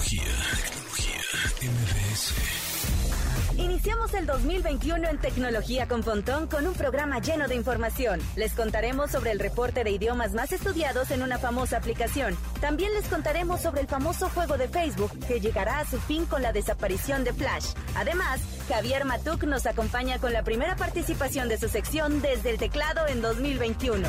Tecnología, tecnología, MBS. Iniciamos el 2021 en Tecnología con Pontón con un programa lleno de información. Les contaremos sobre el reporte de idiomas más estudiados en una famosa aplicación. También les contaremos sobre el famoso juego de Facebook que llegará a su fin con la desaparición de Flash. Además, Javier Matuk nos acompaña con la primera participación de su sección desde el teclado en 2021.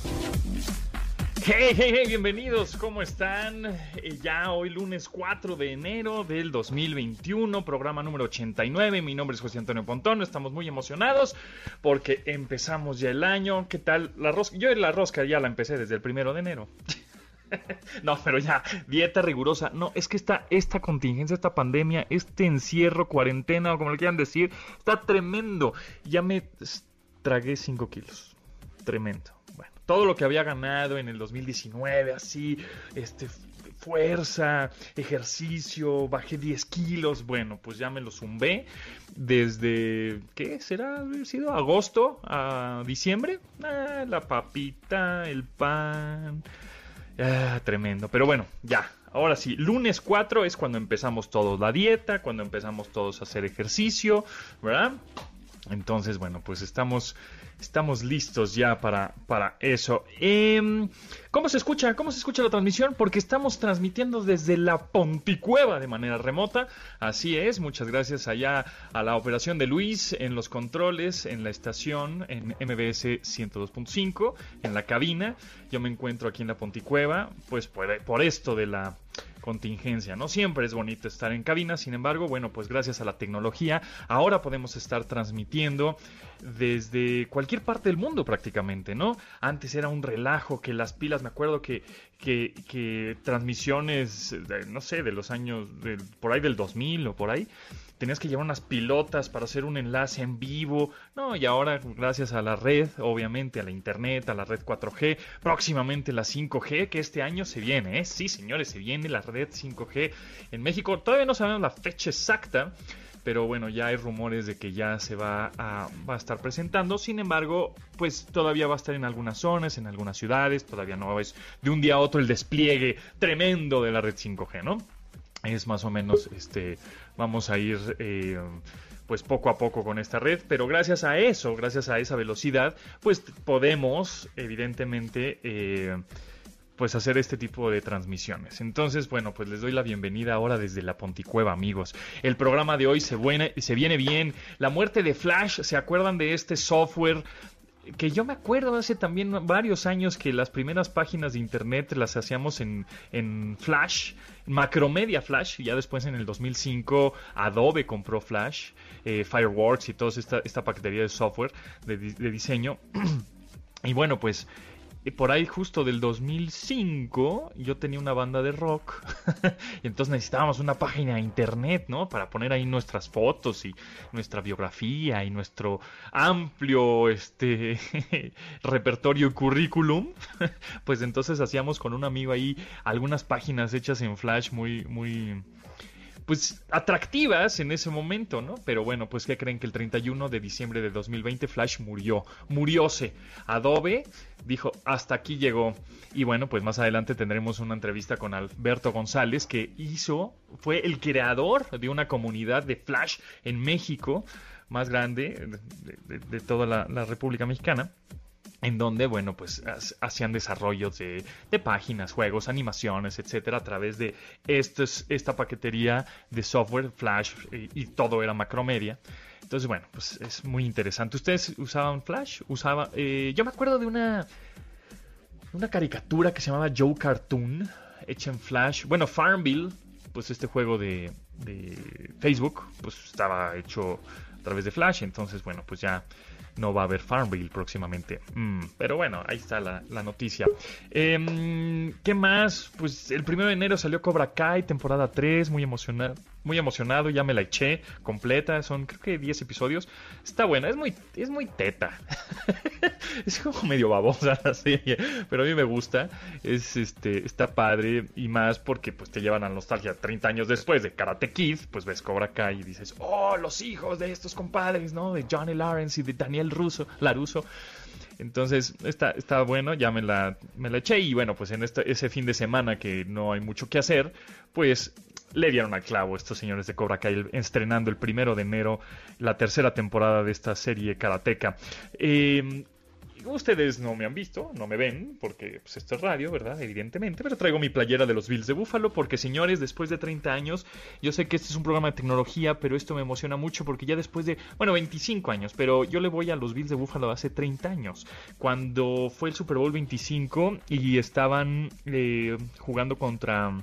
Hey, hey, hey, bienvenidos, ¿cómo están? Eh, ya hoy lunes 4 de enero del 2021, programa número 89, mi nombre es José Antonio Pontón, estamos muy emocionados porque empezamos ya el año, ¿qué tal? La rosca, yo la rosca ya la empecé desde el primero de enero. No, pero ya, dieta rigurosa. No, es que esta, esta contingencia, esta pandemia, este encierro, cuarentena o como le quieran decir, está tremendo. Ya me tragué 5 kilos. Tremendo. Todo lo que había ganado en el 2019, así, este, fuerza, ejercicio, bajé 10 kilos, bueno, pues ya me lo zumbé desde, ¿qué será? ¿Ha sido agosto a diciembre? Ah, la papita, el pan, ah, tremendo, pero bueno, ya, ahora sí, lunes 4 es cuando empezamos todos la dieta, cuando empezamos todos a hacer ejercicio, ¿verdad? Entonces, bueno, pues estamos, estamos listos ya para, para eso. Eh, ¿Cómo se escucha? ¿Cómo se escucha la transmisión? Porque estamos transmitiendo desde la Ponticueva de manera remota. Así es, muchas gracias allá a la operación de Luis en los controles, en la estación, en MBS 102.5, en la cabina. Yo me encuentro aquí en la Ponticueva, pues por esto de la contingencia. No siempre es bonito estar en cabina, sin embargo, bueno, pues gracias a la tecnología, ahora podemos estar transmitiendo desde cualquier parte del mundo prácticamente, ¿no? Antes era un relajo que las pilas, me acuerdo que, que, que transmisiones, de, no sé, de los años, por ahí del 2000 o por ahí, tenías que llevar unas pilotas para hacer un enlace en vivo. No, y ahora gracias a la red, obviamente a la internet, a la red 4G, próximamente la 5G, que este año se viene, ¿eh? Sí, señores, se viene la red 5G en México. Todavía no sabemos la fecha exacta. Pero bueno, ya hay rumores de que ya se va a, estar presentando. Sin embargo, pues todavía va a estar en algunas zonas, en algunas ciudades. Todavía no es de un día a otro el despliegue tremendo de la red 5G, ¿no? Es más o menos este vamos a ir eh, pues poco a poco con esta red pero gracias a eso gracias a esa velocidad pues podemos evidentemente eh, pues hacer este tipo de transmisiones. Entonces, bueno, pues les doy la bienvenida ahora desde la Ponticueva, amigos. El programa de hoy se, buena, se viene bien. La muerte de Flash, ¿se acuerdan de este software que yo me acuerdo hace también varios años que las primeras páginas de internet las hacíamos en, en Flash, Macromedia Flash, y ya después en el 2005 Adobe compró Flash, eh, Fireworks y toda esta, esta paquetería de software de, de diseño. y bueno, pues por ahí justo del 2005 yo tenía una banda de rock y entonces necesitábamos una página de internet, ¿no? Para poner ahí nuestras fotos y nuestra biografía y nuestro amplio este repertorio y currículum. pues entonces hacíamos con un amigo ahí algunas páginas hechas en Flash muy muy pues atractivas en ese momento, ¿no? Pero bueno, pues ¿qué creen que el 31 de diciembre de 2020 Flash murió? Murióse. Adobe dijo, hasta aquí llegó. Y bueno, pues más adelante tendremos una entrevista con Alberto González que hizo, fue el creador de una comunidad de Flash en México más grande de, toda la República Mexicana en donde, bueno, pues hacían desarrollos de, de, páginas, juegos, animaciones, etcétera, a través de esta paquetería de software Flash y, y, todo era Macromedia. Entonces, bueno, pues es muy interesante. ¿Ustedes usaban Flash? Usaba, eh, yo me acuerdo de una, una caricatura que se llamaba Joe Cartoon, hecha en Flash. Bueno, Farmville, pues este juego de, de Facebook, pues estaba hecho a través de Flash. Entonces, bueno, pues ya no va a haber Farmville próximamente. Mm, pero bueno, ahí está la, noticia. Em, ¿Qué más? Pues el primero de enero salió Cobra Kai, temporada 3, muy emocionado. Muy emocionado, ya me la eché completa, son creo que 10 episodios. Está buena, es muy, es muy teta. es como medio babosa la serie, pero a mí me gusta. Es este, está padre y más porque pues te llevan a nostalgia 30 años después de Karate Kid, pues ves Cobra Kai y dices, "Oh, los hijos de estos compadres, ¿no? De Johnny Lawrence y de Daniel Russo, Laruso." Entonces, está, está bueno, ya me la, me la eché y bueno, pues en este, ese fin de semana que no hay mucho que hacer, pues le dieron al clavo estos señores de Cobra Kai estrenando el primero de enero la tercera temporada de esta serie karateca. Eh, Ustedes no me han visto, no me ven, porque pues, esto es radio, ¿verdad? Evidentemente, pero traigo mi playera de los Bills de Búfalo, porque señores, después de 30 años, yo sé que este es un programa de tecnología, pero esto me emociona mucho porque ya después de, bueno, 25 años, pero yo le voy a los Bills de Búfalo hace 30 años, cuando fue el Super Bowl 25 y estaban eh, jugando contra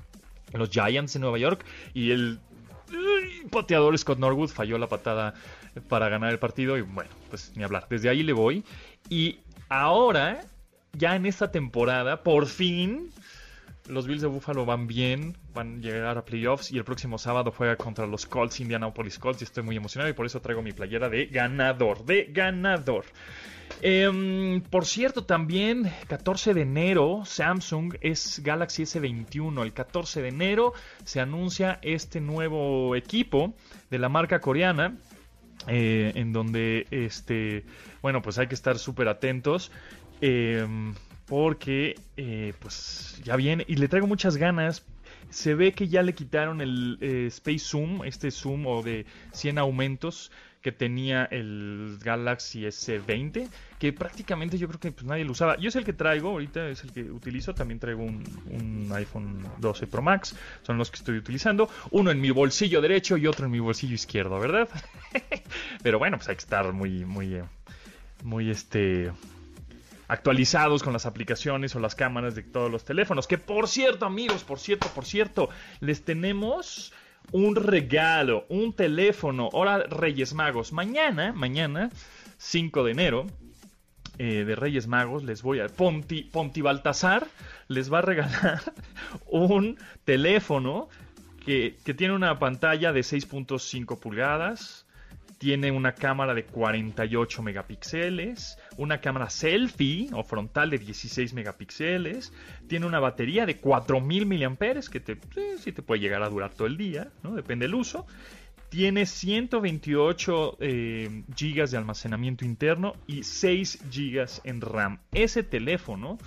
los Giants de Nueva York y el pateador Scott Norwood falló la patada para ganar el partido y bueno, pues ni hablar. Desde ahí le voy y Ahora, ya en esta temporada, por fin, los Bills de Buffalo van bien, van a llegar a playoffs y el próximo sábado juega contra los Colts, Indianapolis Colts, y estoy muy emocionado y por eso traigo mi playera de ganador, de ganador. Em, por cierto, también 14 de enero, Samsung es Galaxy S21. El 14 de enero se anuncia este nuevo equipo de la marca coreana eh, en donde, este, bueno, pues hay que estar súper atentos. Em, porque, eh, pues, ya viene. Y le traigo muchas ganas. Se ve que ya le quitaron el eh, Space Zoom, este zoom o de 100 aumentos que tenía el Galaxy S20, que prácticamente yo creo que pues, nadie lo usaba. Yo es el que traigo, ahorita es el que utilizo, también traigo un, iPhone 12 Pro Max, son los que estoy utilizando, uno en mi bolsillo derecho y otro en mi bolsillo izquierdo, ¿verdad? Pero bueno, pues hay que estar muy, muy, muy este actualizados con las aplicaciones o las cámaras de todos los teléfonos. Que por cierto, amigos, por cierto, por cierto, les tenemos un regalo, un teléfono. Ahora Reyes Magos. Mañana, mañana, 5 de enero, eh, de Reyes Magos, les voy a. Ponti, Ponti Baltasar les va a regalar un teléfono que, que tiene una pantalla de 6.5 pulgadas tiene una cámara de 48 megapíxeles, una cámara selfie o frontal de 16 megapíxeles, tiene una batería de 4000 mAh que te, sí, te puede llegar a durar todo el día, ¿no? depende del uso. Tiene 128 eh, GB de almacenamiento interno y 6 GB en RAM. Ese teléfono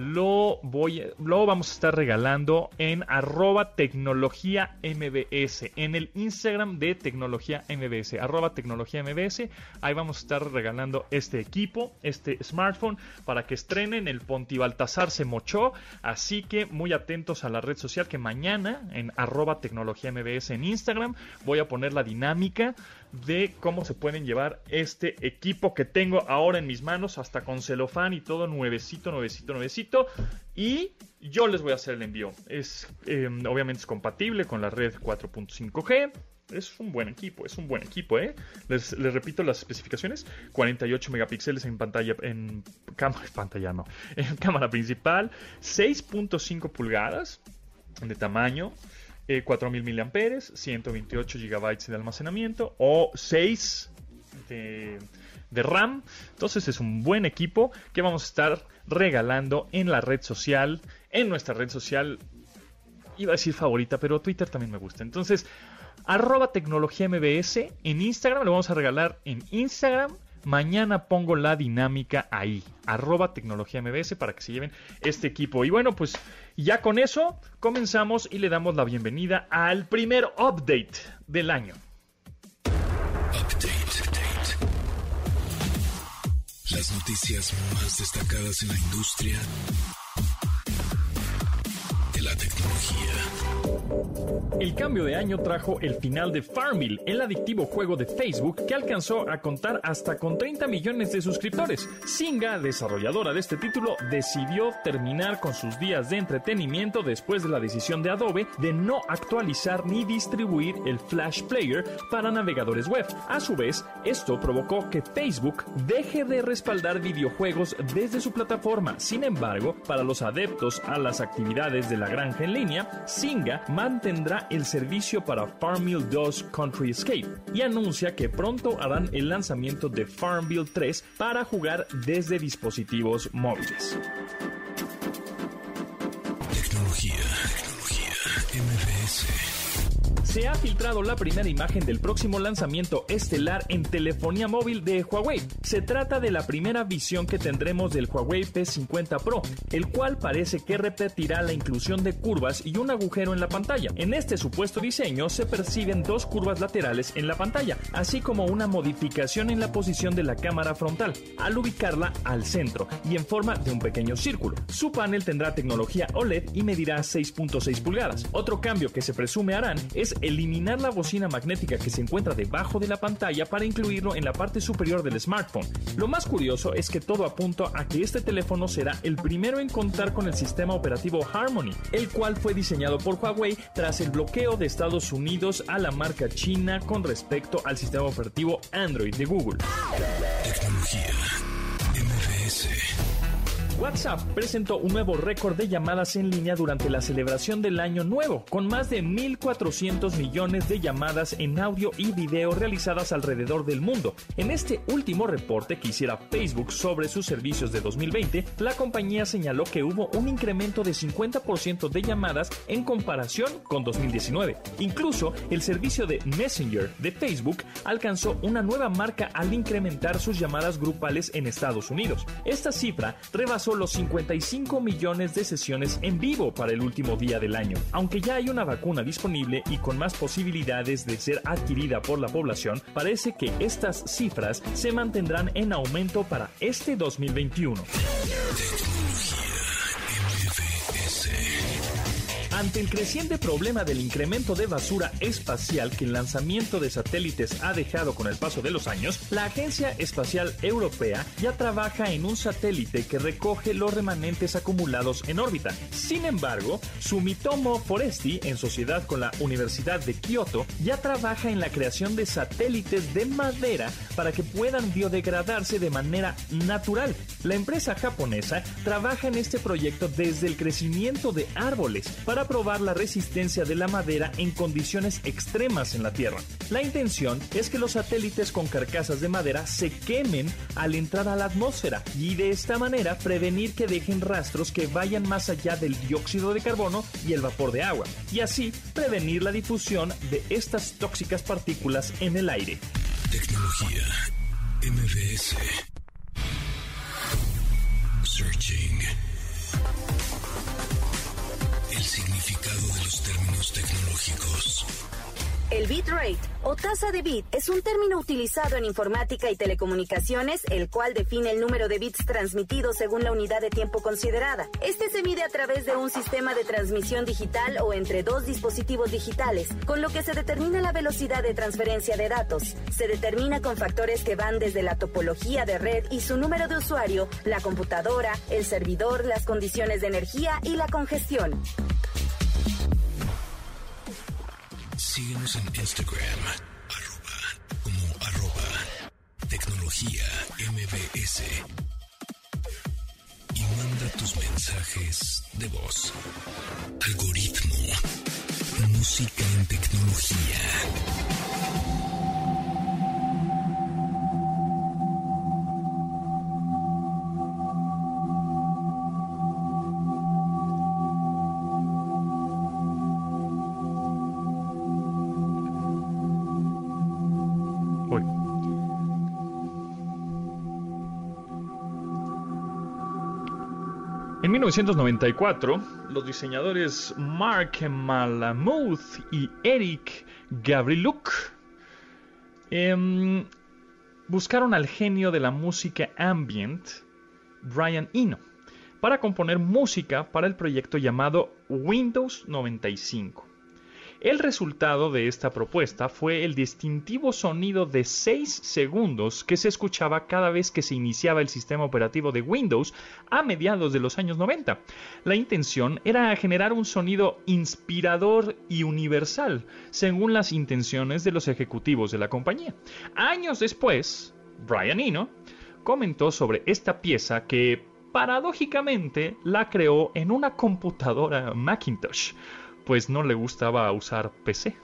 lo, voy, vamos a estar regalando en arroba tecnología mbs, en el Instagram de tecnología mbs, arroba tecnología mbs. Ahí vamos a estar regalando este equipo, este smartphone, para que estrenen. El Ponti Baltasar se mochó, así que muy atentos a la red social que mañana en arroba tecnología mbs en Instagram voy a poner la dinámica de cómo se pueden llevar este equipo que tengo ahora en mis manos, hasta con celofán y todo nuevecito, nuevecito, nuevecito. Y yo les voy a hacer el envío. Es em, obviamente es compatible con la red 4.5G. Es un buen equipo, es un buen equipo, ¿eh? Les, repito las especificaciones: 48 megapíxeles en pantalla, en cámara, pantalla no, en cámara principal, 6.5 pulgadas de tamaño, 4000 mAh, 128 GB de almacenamiento o 6 de, RAM. Entonces es un buen equipo que vamos a estar regalando en la red social, en nuestra red social, iba a decir favorita, pero Twitter también me gusta. Entonces, arroba tecnología MBS en Instagram, lo vamos a regalar en Instagram Mañana pongo la dinámica ahí, arroba tecnología para que se lleven este equipo. Y bueno, pues ya con eso comenzamos y le damos la bienvenida al primer update del año. Las noticias más destacadas en la industria El cambio de año trajo el final de Farmville, el adictivo juego de Facebook que alcanzó a contar hasta con 30 millones de suscriptores. Singa, desarrolladora de este título, decidió terminar con sus días de entretenimiento después de la decisión de Adobe de no actualizar ni distribuir el Flash Player para navegadores web. A su vez, esto provocó que Facebook deje de respaldar videojuegos desde su plataforma. Sin embargo, para los adeptos a las actividades de la granja en línea, Singa mantendrá el servicio para Farmville 2 Country Escape y anuncia que pronto harán el lanzamiento de Farmville 3 para jugar desde dispositivos móviles. Se ha filtrado la primera imagen del próximo lanzamiento estelar en telefonía móvil de Huawei. Se trata de la primera visión que tendremos del Huawei P50 Pro, el cual parece que repetirá la inclusión de curvas y un agujero en la pantalla. En este supuesto diseño se perciben dos curvas laterales en la pantalla, así como una modificación en la posición de la cámara frontal, al ubicarla al centro y en forma de un pequeño círculo. Su panel tendrá tecnología OLED y medirá 6.6 pulgadas. Otro cambio que se presume harán es eliminar la bocina magnética que se encuentra debajo de la pantalla para incluirlo en la parte superior del smartphone. Lo más curioso es que todo apunta a que este teléfono será el primero en contar con el sistema operativo Harmony, el cual fue diseñado por Huawei tras el bloqueo de Estados Unidos a la marca china con respecto al sistema operativo Android de Google. WhatsApp presentó un nuevo récord de llamadas en línea durante la celebración del Año Nuevo, con más de 1.400 millones de llamadas en audio y video realizadas alrededor del mundo. En este último reporte que hiciera Facebook sobre sus servicios de 2020, la compañía señaló que hubo un incremento de 50% de llamadas en comparación con 2019. Incluso el servicio de Messenger de Facebook alcanzó una nueva marca al incrementar sus llamadas grupales en Estados Unidos. Esta cifra rebasó los 55 millones de sesiones en vivo para el último día del año. Aunque ya hay una vacuna disponible y con más posibilidades de ser adquirida por la población, parece que estas cifras se mantendrán en aumento para este 2021. Ante el creciente problema del incremento de basura espacial que el lanzamiento de satélites ha dejado con el paso de los años, la Agencia Espacial Europea ya trabaja en un satélite que recoge los remanentes acumulados en órbita. Sin embargo, Sumitomo Foresti, en sociedad con la Universidad de Kioto, ya trabaja en la creación de satélites de madera para que puedan biodegradarse de manera natural. La empresa japonesa trabaja en este proyecto desde el crecimiento de árboles para probar la resistencia de la madera en condiciones extremas en la Tierra. La intención es que los satélites con carcasas de madera se quemen al entrar a la atmósfera y de esta manera prevenir que dejen rastros que vayan más allá del dióxido de carbono y el vapor de agua, y así prevenir la difusión de estas tóxicas partículas en el aire. Tecnología MVS. Searching. El bitrate o tasa de bit es un término utilizado en informática y telecomunicaciones, el cual define el número de bits transmitidos según la unidad de tiempo considerada. Este se mide a través de un sistema de transmisión digital o entre dos dispositivos digitales, con lo que se determina la velocidad de transferencia de datos. Se determina con factores que van desde la topología de red y su número de usuario, la computadora, el servidor, las condiciones de energía y la congestión. Síguenos en Instagram, arroba, como arroba tecnología MBS. Y manda tus mensajes de voz. Algoritmo. Música en tecnología. 1994, los diseñadores Mark Malamuth y Eric Gavriluk em, buscaron al genio de la música ambient, Brian Eno, para componer música para el proyecto llamado Windows 95. El resultado de esta propuesta fue el distintivo sonido de 6 segundos que se escuchaba cada vez que se iniciaba el sistema operativo de Windows a mediados de los años 90. La intención era generar un sonido inspirador y universal, según las intenciones de los ejecutivos de la compañía. Años después, Brian Eno comentó sobre esta pieza que paradójicamente la creó en una computadora Macintosh pues no le gustaba usar PC.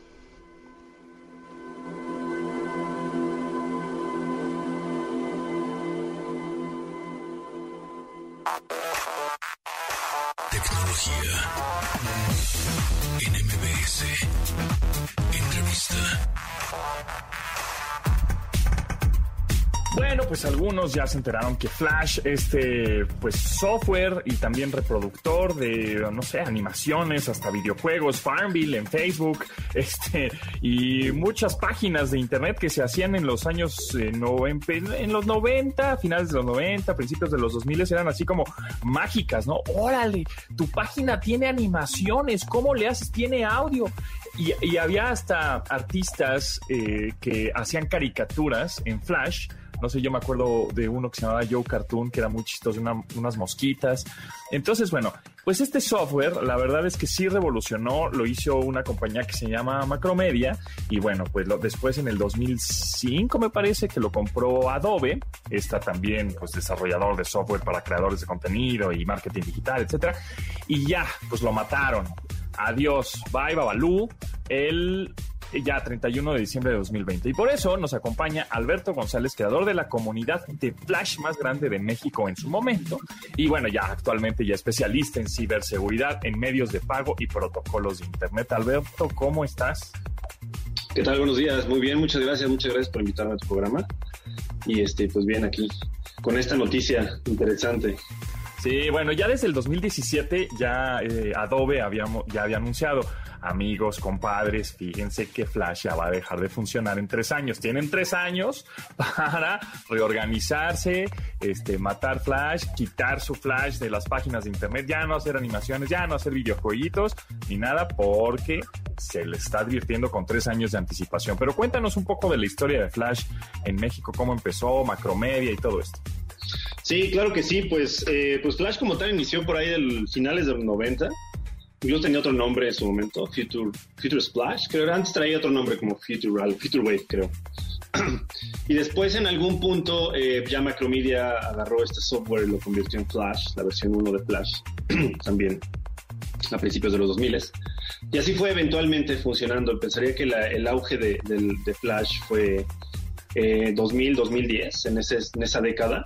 Tecnología. NMBS. Entrevista. Bueno, pues algunos ya se enteraron que Flash, este pues software y también reproductor de, no sé, animaciones, hasta videojuegos, Farmville en Facebook, este, y muchas páginas de internet que se hacían en los años, eh, en, los 90, finales de los 90, principios de los 2000, eran así como mágicas, ¿no? Órale, tu página tiene animaciones, ¿cómo le haces? Tiene audio. Y, había hasta artistas eh, que hacían caricaturas en Flash no sé, yo me acuerdo de uno que se llamaba Joe Cartoon, que era muy chistoso, unas mosquitas. Entonces, bueno, pues este software, la verdad es que sí revolucionó, lo hizo una compañía que se llama Macromedia, y bueno, pues después en el 2005 me parece que lo compró Adobe, está también pues desarrollador de software para creadores de contenido y marketing digital, etcétera, y ya, pues lo mataron. Adiós, bye Babalú. El ya 31 de diciembre de 2020. Y por eso nos acompaña Alberto González, creador de la comunidad de Flash más grande de México en su momento. Y bueno, ya actualmente ya especialista en ciberseguridad, en medios de pago y protocolos de Internet. Alberto, ¿cómo estás? ¿Qué tal? Buenos días. Muy bien, muchas gracias. Muchas gracias por invitarme a tu programa. Y este, pues bien, aquí con esta noticia interesante. Sí, bueno, ya desde el 2017 ya eh, Adobe habíamos, ya había anunciado amigos, compadres, fíjense que Flash ya va a dejar de funcionar en tres años. Tienen tres años para reorganizarse, este, matar Flash, quitar su Flash de las páginas de internet, ya no hacer animaciones, ya no hacer videojueguitos, ni nada, porque se le está advirtiendo con tres años de anticipación. Pero cuéntanos un poco de la historia de Flash en México, cómo empezó, Macromedia y todo esto. Sí, claro que sí, pues, eh, pues Flash como tal inició por ahí del finales de los 90 Incluso tenía otro nombre en su momento, Future, Future Splash, creo que antes traía otro nombre como Future, Future Wave, creo. y después en algún punto eh, ya Macromedia agarró este software y lo convirtió en Flash, la versión 1 de Flash, también a principios de los 2000. Y así fue eventualmente funcionando. Pensaría que el auge de, Flash fue eh, 2000, 2010, en, en esa década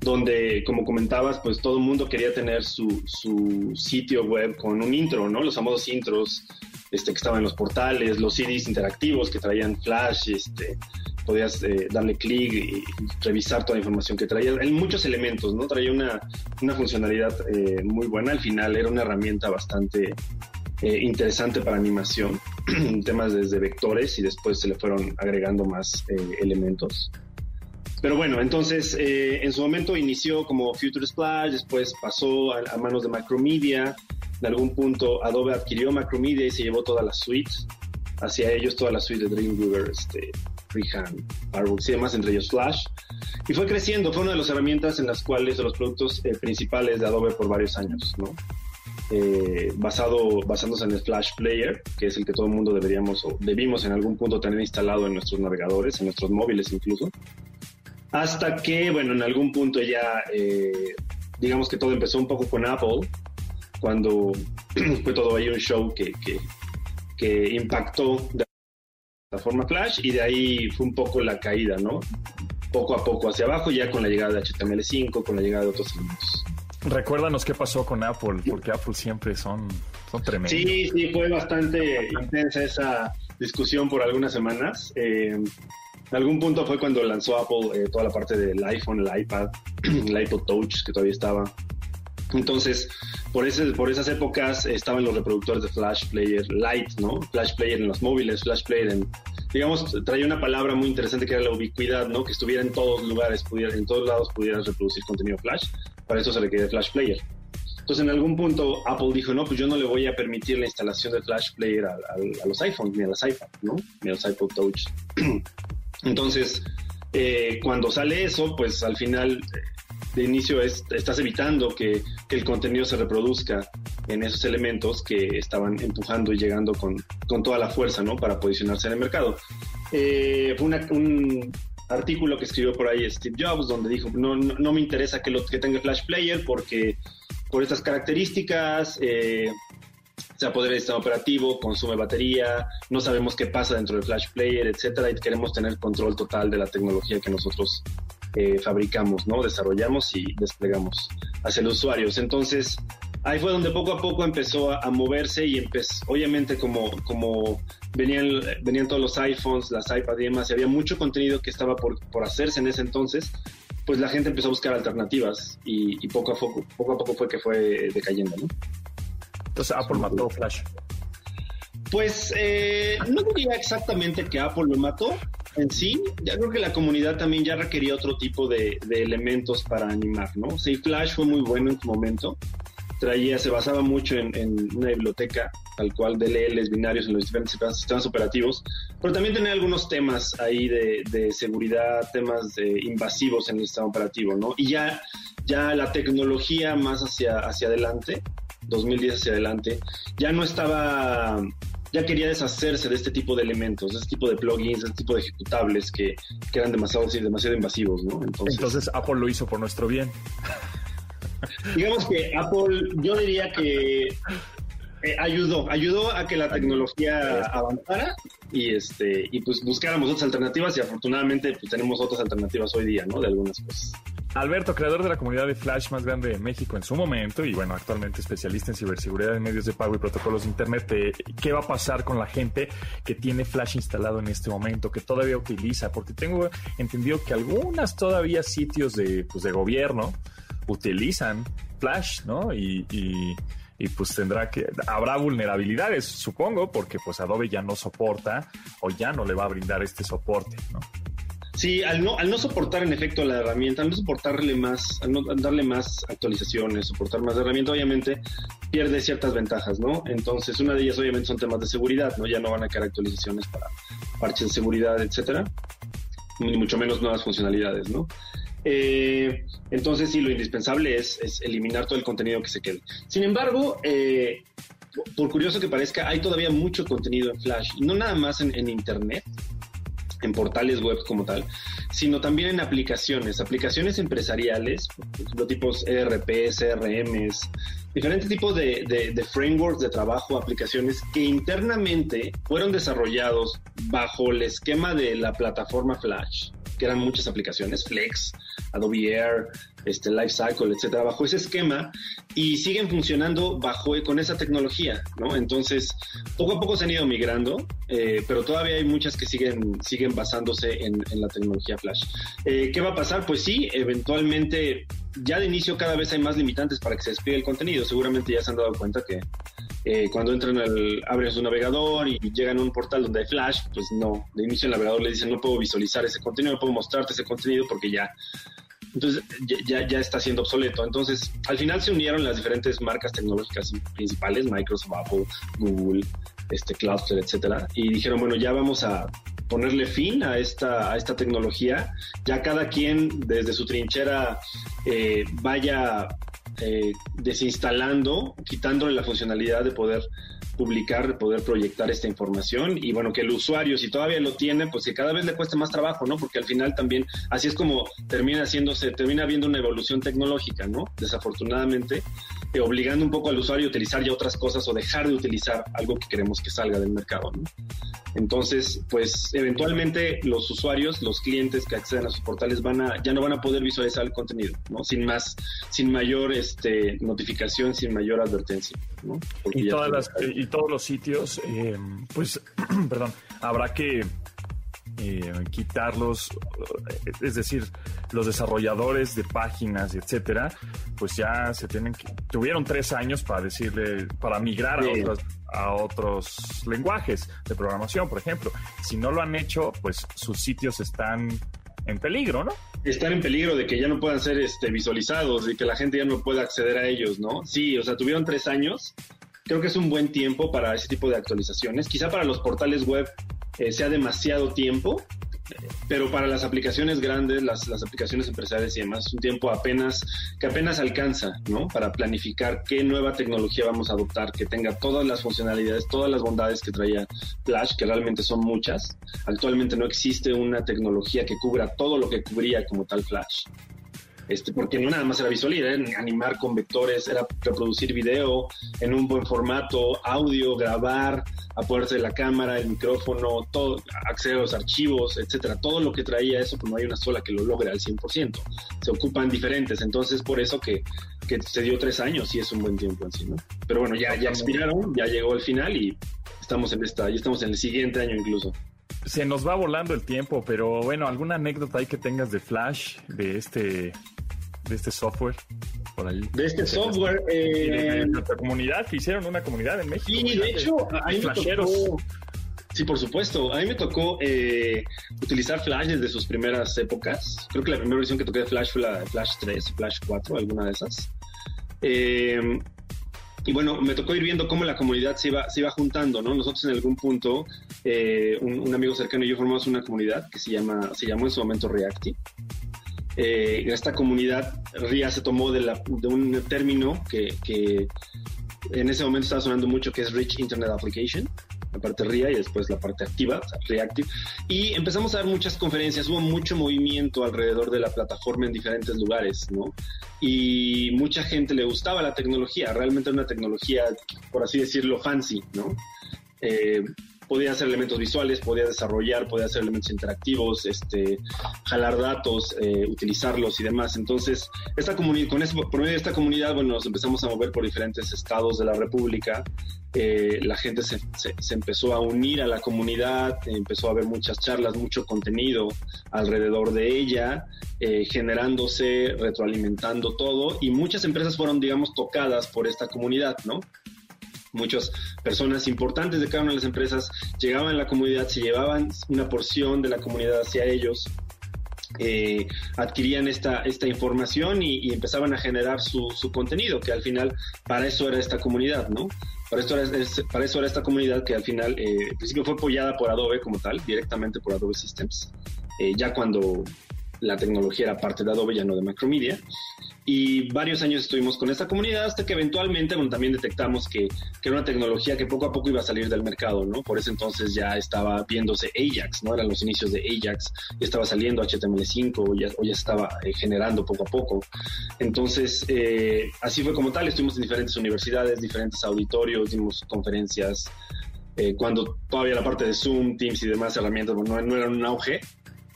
donde, como comentabas, pues todo el mundo quería tener su, su, sitio web con un intro, ¿no? Los famosos intros este, que estaban en los portales, los CDs interactivos que traían flash, este, podías eh, darle clic y revisar toda la información que traía. Hay muchos elementos, ¿no? Traía una, una funcionalidad eh, muy buena. Al final era una herramienta bastante eh, interesante para animación, temas desde vectores y después se le fueron agregando más elementos. Pero bueno, entonces eh, en su momento inició como Future Splash, después pasó a, manos de Macromedia. En algún punto Adobe adquirió Macromedia y se llevó toda la suite. Hacia ellos toda la suite de Dreamweaver, este, Freehand, Fireworks y demás, entre ellos Flash. Y fue creciendo, fue una de las herramientas en las cuales, de los productos eh, principales de Adobe por varios años, ¿no? Eh, basado, basándose en el Flash Player, que es el que todo el mundo deberíamos o debimos en algún punto tener instalado en nuestros navegadores, en nuestros móviles incluso. Hasta que, bueno, en algún punto ya, eh, digamos que todo empezó un poco con Apple, cuando fue todo ahí un show que, que, impactó de la forma Flash y de ahí fue un poco la caída, ¿no? Poco a poco hacia abajo, ya con la llegada de HTML5, con la llegada de otros elementos. Recuérdanos qué pasó con Apple, porque Apple siempre son, son tremendos. Sí, sí, fue bastante intensa esa discusión por algunas semanas. Eh, en algún punto fue cuando lanzó Apple eh, toda la parte del iPhone, el iPad, el iPod Touch, que todavía estaba. Entonces, por, ese, por esas épocas estaban los reproductores de Flash Player Lite, ¿no? Flash Player en los móviles, Flash Player en... Digamos, traía una palabra muy interesante que era la ubicuidad, ¿no? Que estuviera en todos lugares, pudiera, en todos lados pudieras reproducir contenido Flash. para eso se requiere Flash Player. Entonces, en algún punto, Apple dijo, no, pues yo no le voy a permitir la instalación de Flash Player a, los iPhones, ni a las iPad, ¿no? Ni a los iPod Touch. Entonces, eh, cuando sale eso, pues al final de inicio es, estás evitando que, el contenido se reproduzca en esos elementos que estaban empujando y llegando con, toda la fuerza, ¿no? Para posicionarse en el mercado. Eh, fue un artículo que escribió por ahí Steve Jobs, donde dijo, no, no, me interesa que, lo, que tenga Flash Player porque por estas características, eh, sea poder sistema operativo, consume batería, no sabemos qué pasa dentro del Flash Player, etcétera, y queremos tener control total de la tecnología que nosotros eh, fabricamos, ¿no? Desarrollamos y desplegamos hacia los usuarios. Entonces, ahí fue donde poco a poco empezó a, moverse y empezó, obviamente como, como venían, venían todos los iPhones, las iPads y demás, y había mucho contenido que estaba por, por hacerse en ese entonces, pues la gente empezó a buscar alternativas y, poco a poco, poco a poco fue que fue decayendo, ¿no? Entonces Apple mató Flash. Pues eh, no diría exactamente que Apple lo mató en sí. Ya creo que la comunidad también ya requería otro tipo de, elementos para animar, ¿no? Sí, Flash fue muy bueno en su momento. Traía, se basaba mucho en, una biblioteca tal cual DLLs binarios en los diferentes sistemas operativos, pero también tenía algunos temas ahí de, de seguridad, temas de invasivos en el sistema operativo, ¿no? Y ya, ya la tecnología más hacia, hacia adelante 2010 hacia adelante, ya no estaba, ya quería deshacerse de este tipo de elementos, de este tipo de plugins, de este tipo de ejecutables que, eran demasiado, demasiado invasivos, ¿no? Entonces, Apple lo hizo por nuestro bien. Digamos que Apple, yo diría que eh, ayudó, ayudó a que la tecnología avanzara y este y pues buscáramos otras alternativas y afortunadamente pues tenemos otras alternativas hoy día, ¿no? De algunas cosas. Alberto, creador de la comunidad de Flash más grande de México en su momento y bueno, actualmente especialista en ciberseguridad de medios de pago y protocolos de Internet, eh, ¿qué va a pasar con la gente que tiene Flash instalado en este momento, que todavía utiliza? Porque tengo entendido que algunas todavía sitios de, pues, de gobierno utilizan Flash, ¿no? Y, y pues tendrá que, habrá vulnerabilidades, supongo, porque pues Adobe ya no soporta o ya no le va a brindar este soporte, ¿no? Sí, al no, al no soportar en efecto la herramienta, al no soportarle más, al no darle más actualizaciones, soportar más herramienta, obviamente pierde ciertas ventajas, ¿no? Entonces, una de ellas obviamente son temas de seguridad, ¿no? Ya no van a caer actualizaciones para parches de seguridad, etcétera, ni mucho menos nuevas funcionalidades, ¿no? Eh, entonces, sí, lo indispensable es, eliminar todo el contenido que se quede. Sin embargo, eh, por curioso que parezca, hay todavía mucho contenido en Flash, no nada más en Internet, en portales web como tal, sino también en aplicaciones, aplicaciones empresariales, los tipos ERP, CRMs, diferentes tipos de, frameworks de trabajo, aplicaciones que internamente fueron desarrollados bajo el esquema de la plataforma Flash, que eran muchas aplicaciones, Flex, Adobe Air, este Lifecycle, etcétera, bajo ese esquema y siguen funcionando bajo con esa tecnología, ¿no? Entonces, poco a poco se han ido migrando, eh, pero todavía hay muchas que siguen, siguen basándose en, la tecnología Flash. Eh, ¿Qué va a pasar? Pues sí, eventualmente, ya de inicio cada vez hay más limitantes para que se despliegue el contenido. Seguramente ya se han dado cuenta que eh, cuando entran al, abren su navegador y, llegan a un portal donde hay Flash, pues no, de inicio el navegador le dicen no puedo visualizar ese contenido, no puedo mostrarte ese contenido porque ya entonces ya, ya está siendo obsoleto. Entonces, al final se unieron las diferentes marcas tecnológicas principales, Microsoft, Apple, Google, este Cloudflare, etcétera, y dijeron, bueno, ya vamos a ponerle fin a esta, a esta tecnología. Ya cada quien desde su trinchera eh, vaya eh, desinstalando, quitándole la funcionalidad de poder publicar, poder proyectar esta información y bueno, que el usuario, si todavía lo tiene, pues que cada vez le cueste más trabajo, ¿no? Porque al final también, así es como termina haciéndose, termina habiendo una evolución tecnológica, ¿no? Desafortunadamente, obligando un poco al usuario a utilizar ya otras cosas o dejar de utilizar algo que queremos que salga del mercado, ¿no? Entonces, pues eventualmente los usuarios, los clientes que acceden a sus portales van a, ya no van a poder visualizar el contenido, ¿no? Sin más, sin mayor este, notificación, sin mayor advertencia, ¿no? y todas las, todos los sitios, eh, pues, perdón, habrá que eh, quitarlos, eh, es decir, los desarrolladores de páginas, etcétera, pues ya se tienen que, tuvieron tres años para decirle, para migrar a, otros, a otros lenguajes de programación, por ejemplo. Si no lo han hecho, pues sus sitios están en peligro, ¿no? Están en peligro de que ya no puedan ser este, visualizados y que la gente ya no pueda acceder a ellos, ¿no? Sí, o sea, tuvieron tres años. Creo que es un buen tiempo para ese tipo de actualizaciones. Quizá para los portales web eh, sea demasiado tiempo, pero para las aplicaciones grandes, las, las, aplicaciones empresariales y demás, un tiempo apenas que apenas alcanza, ¿no? Para planificar qué nueva tecnología vamos a adoptar, que tenga todas las funcionalidades, todas las bondades que traía Flash, que realmente son muchas. Actualmente no existe una tecnología que cubra todo lo que cubría como tal Flash. Este, porque no nada más era visual, era animar con vectores, era reproducir video en un buen formato, audio, grabar, apoderarse de la cámara, el micrófono, todo, acceder a los archivos, etcétera. Todo lo que traía eso, pues no hay una sola que lo logre al 100%. Se ocupan diferentes, entonces por eso que, que se dio tres años y es un buen tiempo en sí, ¿no? Pero bueno, ya, ya expiraron, ya llegó el final y estamos en esta, ya estamos en el siguiente año incluso se nos va volando el tiempo, pero bueno, ¿alguna anécdota ahí que tengas de Flash, de este de este software por ahí. De este software. Eh, de nuestra comunidad, que hicieron una comunidad en México. Sí, de hecho, ahí me tocó, Sí, por supuesto. A mí me tocó eh, utilizar Flash desde sus primeras épocas. Creo que la primera versión que toqué de Flash fue la Flash 3, Flash 4, alguna de esas. Eh, y bueno, me tocó ir viendo cómo la comunidad se iba, se iba juntando, ¿no? Nosotros en algún punto, eh, un, un, amigo cercano y yo formamos una comunidad que se llama, se llamó en su momento Reacti eh, esta comunidad RIA se tomó de, un término que, en ese momento estaba sonando mucho, que es Rich Internet Application, la parte RIA y después la parte activa, Reactive. Y empezamos a dar muchas conferencias, hubo mucho movimiento alrededor de la plataforma en diferentes lugares, ¿no? Y mucha gente le gustaba la tecnología, realmente una tecnología, por así decirlo, fancy, ¿no? Eh, podía hacer elementos visuales, podía desarrollar, podía hacer elementos interactivos, este, jalar datos, eh, utilizarlos y demás. Entonces, esta con eso, por medio de esta comunidad, bueno, nos empezamos a mover por diferentes estados de la República. Eh, la gente se, se, empezó a unir a la comunidad, empezó a haber muchas charlas, mucho contenido alrededor de ella, eh, generándose, retroalimentando todo, y muchas empresas fueron, digamos, tocadas por esta comunidad, ¿no? Muchas personas importantes de cada una de las empresas llegaban a la comunidad, se llevaban una porción de la comunidad hacia ellos, eh, adquirían esta, esta información y, empezaban a generar su, contenido, que al final para eso era esta comunidad, ¿no? Para, esto era, para eso era esta comunidad que al final, eh, al principio fue apoyada por Adobe como tal, directamente por Adobe Systems, eh, ya cuando la tecnología era parte de Adobe, ya no de Macromedia. Y varios años estuvimos con esta comunidad hasta que eventualmente, bueno, también detectamos que, que, era una tecnología que poco a poco iba a salir del mercado, ¿no? Por ese entonces ya estaba viéndose Ajax, ¿no? Eran los inicios de Ajax, ya estaba saliendo HTML5 o ya, o ya estaba eh, generando poco a poco. Entonces, eh, así fue como tal, estuvimos en diferentes universidades, diferentes auditorios, dimos conferencias, eh, cuando todavía la parte de Zoom, Teams y demás herramientas no, no eran un auge,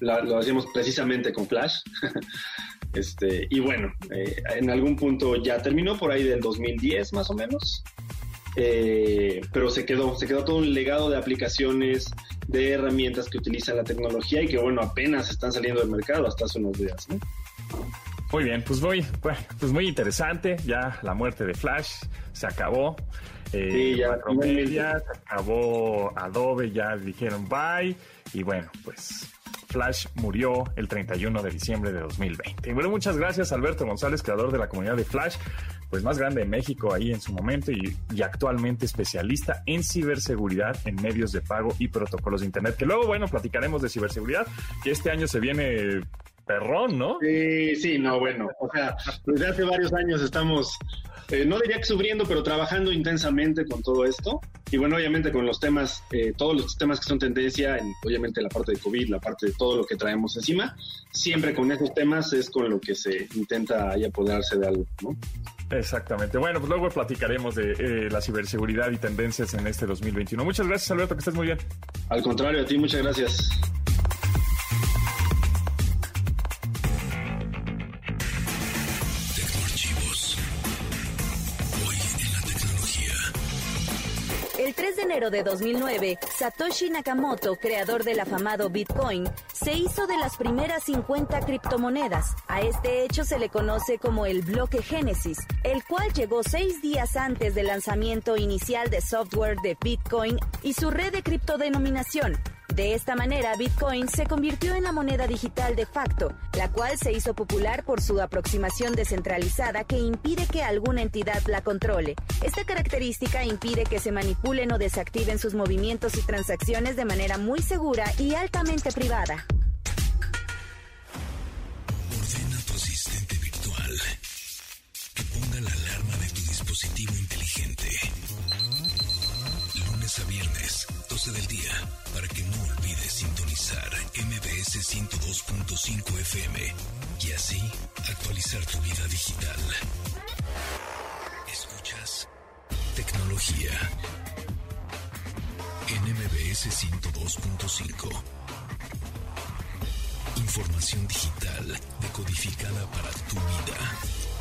lo hacíamos precisamente con Flash. este, y bueno, eh, en algún punto ya terminó por ahí del 2010 más o menos. Eh, pero se quedó, se quedó todo un legado de aplicaciones, de herramientas que utilizan la tecnología y que bueno, apenas están saliendo del mercado hasta hace unos días, Muy bien, pues muy, pues muy interesante. Ya la muerte de Flash se acabó. Eh, sí, ya, se acabó Adobe, ya dijeron bye. Y bueno, pues Flash murió el 31 de diciembre de 2020. Y bueno, muchas gracias Alberto González, creador de la comunidad de Flash, pues más grande de México ahí en su momento y, actualmente especialista en ciberseguridad en medios de pago y protocolos de Internet. Que luego, bueno, platicaremos de ciberseguridad, que este año se viene perrón, ¿no? Sí, sí, no, bueno, o sea, desde hace varios años estamos eh, no diría que sufriendo, pero trabajando intensamente con todo esto. Y bueno, obviamente con los temas, eh, todos los temas que son tendencia, en, obviamente la parte de COVID, la parte de todo lo que traemos encima, siempre con esos temas es con lo que se intenta ahí apoderarse de algo, ¿no? Exactamente. Bueno, pues luego platicaremos de eh, la ciberseguridad y tendencias en este 2021. Muchas gracias, Alberto, que estés muy bien. Al contrario, a ti, muchas gracias. Enero de 2009, Satoshi Nakamoto, creador del afamado Bitcoin, se hizo de las primeras 50 criptomonedas. A este hecho se le conoce como el bloque Génesis, el cual llegó seis días antes del lanzamiento inicial de software de Bitcoin y su red de criptodenominación. De esta manera, Bitcoin se convirtió en la moneda digital de facto, la cual se hizo popular por su aproximación descentralizada que impide que alguna entidad la controle. Esta característica impide que se manipulen o desactiven sus movimientos y transacciones de manera muy segura y altamente privada. 102.5 FM y así actualizar tu vida digital. Escuchas tecnología en MBS 102.5. Información digital decodificada para tu vida.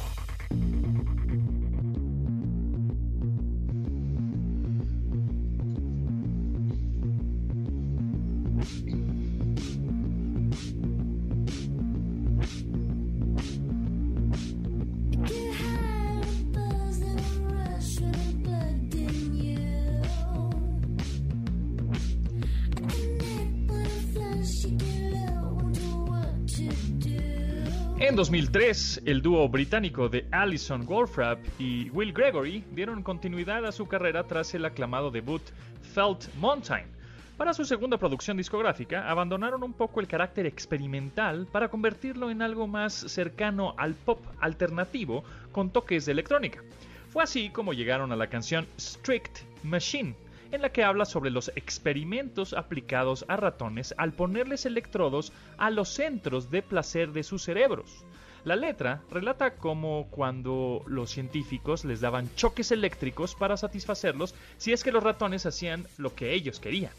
2003, el dúo británico de Alison Wolfram y Will Gregory dieron continuidad a su carrera tras el aclamado debut Felt Mountain. Para su segunda producción discográfica, abandonaron un poco el carácter experimental para convertirlo en algo más cercano al pop alternativo con toques de electrónica. Fue así como llegaron a la canción Strict Machine, en la que habla sobre los experimentos aplicados a ratones al ponerles electrodos a los centros de placer de sus cerebros. La letra relata cómo cuando los científicos les daban choques eléctricos para satisfacerlos si es que los ratones hacían lo que ellos querían.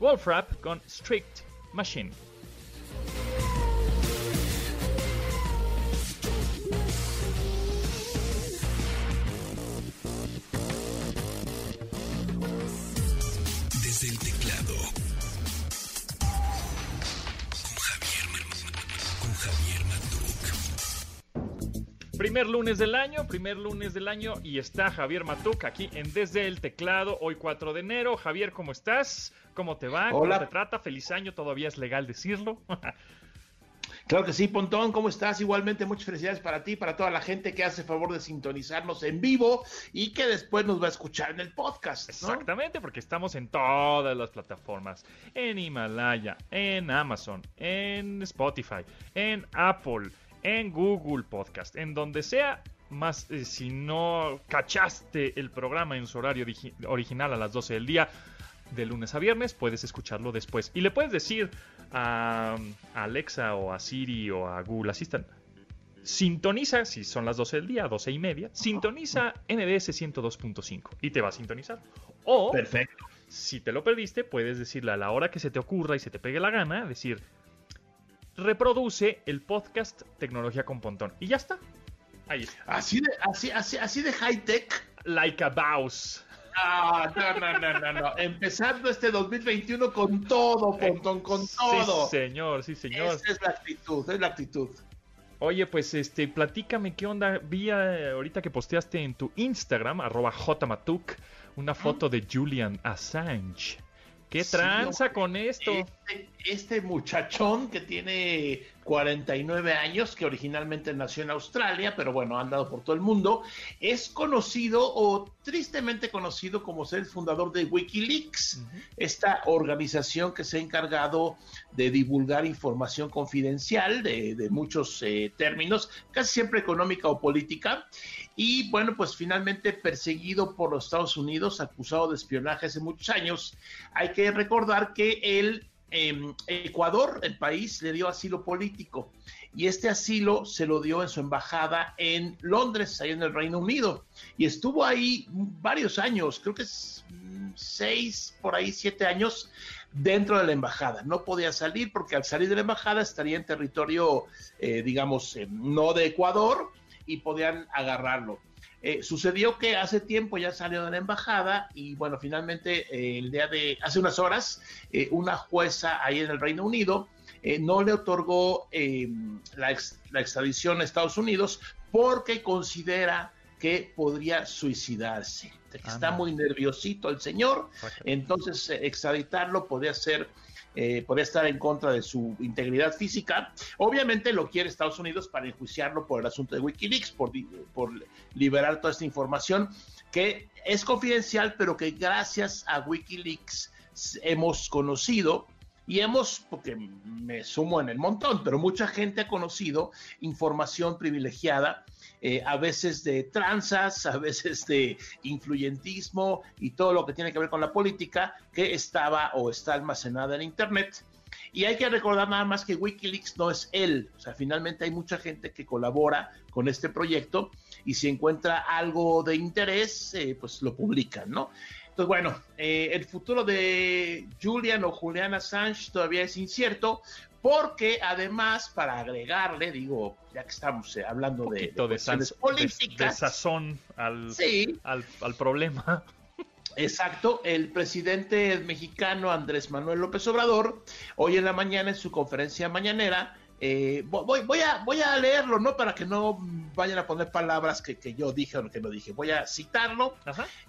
Wolfram con Strict Machine. Primer lunes del año, primer lunes del año y está Javier Matuk aquí en Desde el Teclado, hoy 4 de enero. Javier, ¿cómo estás? ¿Cómo te va? ¿Cómo Hola. te trata? Feliz año, todavía es legal decirlo. Claro que sí, Pontón, ¿cómo estás? Igualmente muchas felicidades para ti, para toda la gente que hace favor de sintonizarnos en vivo y que después nos va a escuchar en el podcast. ¿no? Exactamente, porque estamos en todas las plataformas. En Himalaya, en Amazon, en Spotify, en Apple, en Google Podcast, en donde sea. Más eh, si no cachaste el programa en su horario original a las 12 del día, de lunes a viernes, puedes escucharlo después. Y le puedes decir a, a Alexa o a Siri o a Google Assistant, sintoniza, si son las 12 del día, 12 y media, sintoniza NBS 102.5 y te va a sintonizar. O, Perfecto. si te lo perdiste, puedes decirle a la hora que se te ocurra y se te pegue la gana, decir, reproduce el podcast Tecnología con Pontón. Y ya está. Ahí está. Así de, así, así, así de high tech. Like a mouse. Ah, no, no, no, no, no. Empezando este 2021 con todo, Pontón, con todo. Sí, señor, sí, señor. Esa es la actitud, es la actitud. Oye, pues este, platícame qué onda. Vi eh, ahorita que posteaste en tu Instagram, arroba jmatuk, una foto de Julian Assange. ¿Qué tranza con esto? Este, este muchachón que tiene 49 años, que originalmente nació en Australia, pero bueno, ha andado por todo el mundo, es conocido o tristemente conocido como ser el fundador de Wikileaks, esta organización que se ha encargado de divulgar información confidencial de, de muchos eh, términos, casi siempre económica o política, y bueno, pues finalmente perseguido por los Estados Unidos, acusado de espionaje hace muchos años. Hay que recordar que el eh, Ecuador, el país, le dio asilo político y este asilo se lo dio en su embajada en Londres, ahí en el Reino Unido, y estuvo ahí varios años, creo que es mm, seis, por ahí siete años dentro de la embajada. No podía salir porque al salir de la embajada estaría en territorio, eh, digamos, eh, no de Ecuador y podían agarrarlo. Eh, sucedió que hace tiempo ya salió de la embajada y bueno, finalmente eh, el día de hace unas horas eh, una jueza ahí en el Reino Unido eh, no le otorgó eh, la, ex- la extradición a Estados Unidos porque considera que podría suicidarse. Está muy nerviosito el señor, entonces extraditarlo podría ser eh, podría estar en contra de su integridad física. Obviamente lo quiere Estados Unidos para enjuiciarlo por el asunto de Wikileaks, por, por liberar toda esta información que es confidencial, pero que gracias a Wikileaks hemos conocido y hemos, porque me sumo en el montón, pero mucha gente ha conocido información privilegiada, eh, a veces de tranzas, a veces de influyentismo y todo lo que tiene que ver con la política que estaba o está almacenada en Internet. Y hay que recordar nada más que Wikileaks no es él, o sea, finalmente hay mucha gente que colabora con este proyecto y si encuentra algo de interés, eh, pues lo publican, ¿no? Entonces, bueno, eh, el futuro de Julian o Julian Assange todavía es incierto, porque además, para agregarle, digo, ya que estamos eh, hablando de, de, de, políticas, de, sazón al, al, al problema. Exacto, el presidente mexicano Andrés Manuel López Obrador, hoy en la mañana en su conferencia mañanera, eh, voy, voy, a, voy a leerlo, ¿no? Para que no vayan a poner palabras que, yo dije o que no dije. Voy a citarlo.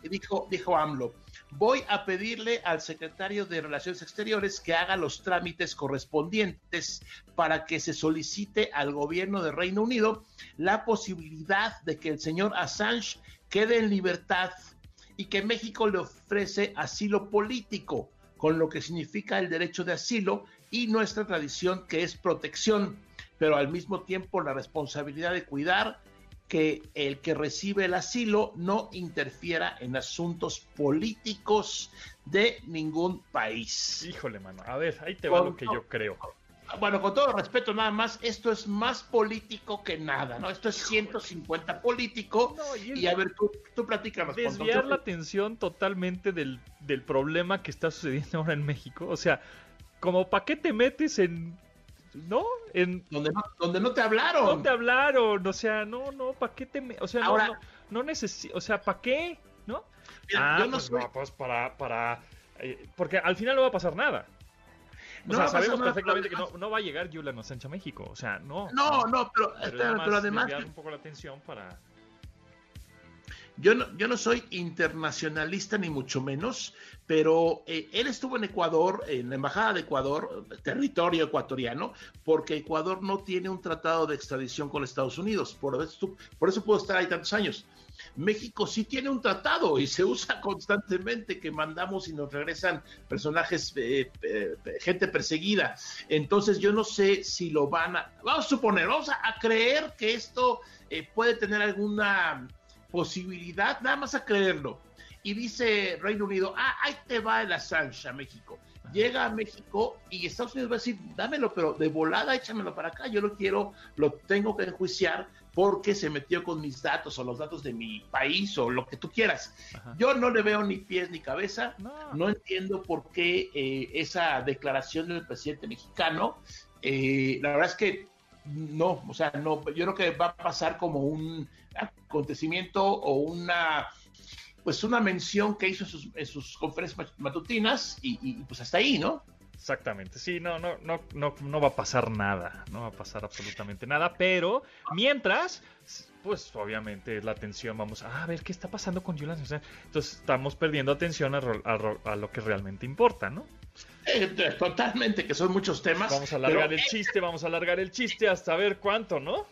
Y dijo, dijo AMLO, voy a pedirle al secretario de Relaciones Exteriores que haga los trámites correspondientes para que se solicite al gobierno de Reino Unido la posibilidad de que el señor Assange quede en libertad y que México le ofrece asilo político, con lo que significa el derecho de asilo y nuestra tradición que es protección, pero al mismo tiempo la responsabilidad de cuidar que el que recibe el asilo no interfiera en asuntos políticos de ningún país. Híjole, mano. A ver, ahí te va lo que yo creo. Bueno, con todo respeto, nada más, esto es más político que nada, ¿no? Esto es 150 político. y, a ver, tú, tú platícanos. Desviar la atención totalmente del, del problema que está sucediendo ahora en México. O sea, como para qué te metes en ¿no? En donde no, donde no te hablaron. No te hablaron, o sea, no, no, ¿para qué te, o sea, Ahora, no, no, necesito, o sea, ¿para qué? ¿No? ah, yo no pues, soy... pues para, para, eh, porque al final no va a pasar nada. O sea, sabemos perfectamente que no, no, va a llegar Julian Sánchez a México, o sea, no. No, no, pero, pero, pero además... un poco la atención para yo no, yo no soy internacionalista ni mucho menos, pero eh, él estuvo en Ecuador, en la Embajada de Ecuador, territorio ecuatoriano, porque Ecuador no tiene un tratado de extradición con Estados Unidos, por eso, por eso pudo estar ahí tantos años. México sí tiene un tratado y se usa constantemente que mandamos y nos regresan personajes, eh, eh, gente perseguida. Entonces yo no sé si lo van a, vamos a suponer, vamos a, creer que esto puede tener alguna posibilidad, nada más a creerlo. Y dice Reino Unido, ah, ahí te va el Assange a México. Llega a México y Estados Unidos va a decir, dámelo, pero de volada échamelo para acá, yo lo quiero, lo tengo que enjuiciar porque se metió con mis datos o los datos de mi país o lo que tú quieras. Yo no le veo ni pies ni cabeza, no, entiendo por qué eh, esa declaración del presidente mexicano, eh, la verdad es que no, o sea, no, yo creo que va a pasar como un acontecimiento o una pues una mención que hizo en sus, conferencias matutinas y, pues hasta ahí, ¿no? Exactamente, sí, no, no, no, no, no va a pasar nada, no va a pasar absolutamente nada, pero mientras, pues obviamente la atención, vamos a ver qué está pasando con Julian Entonces estamos perdiendo atención a, a, lo que realmente importa, ¿no? Eh, totalmente, que son muchos temas. Vamos a alargar el chiste, vamos a alargar el chiste hasta ver cuánto, ¿no?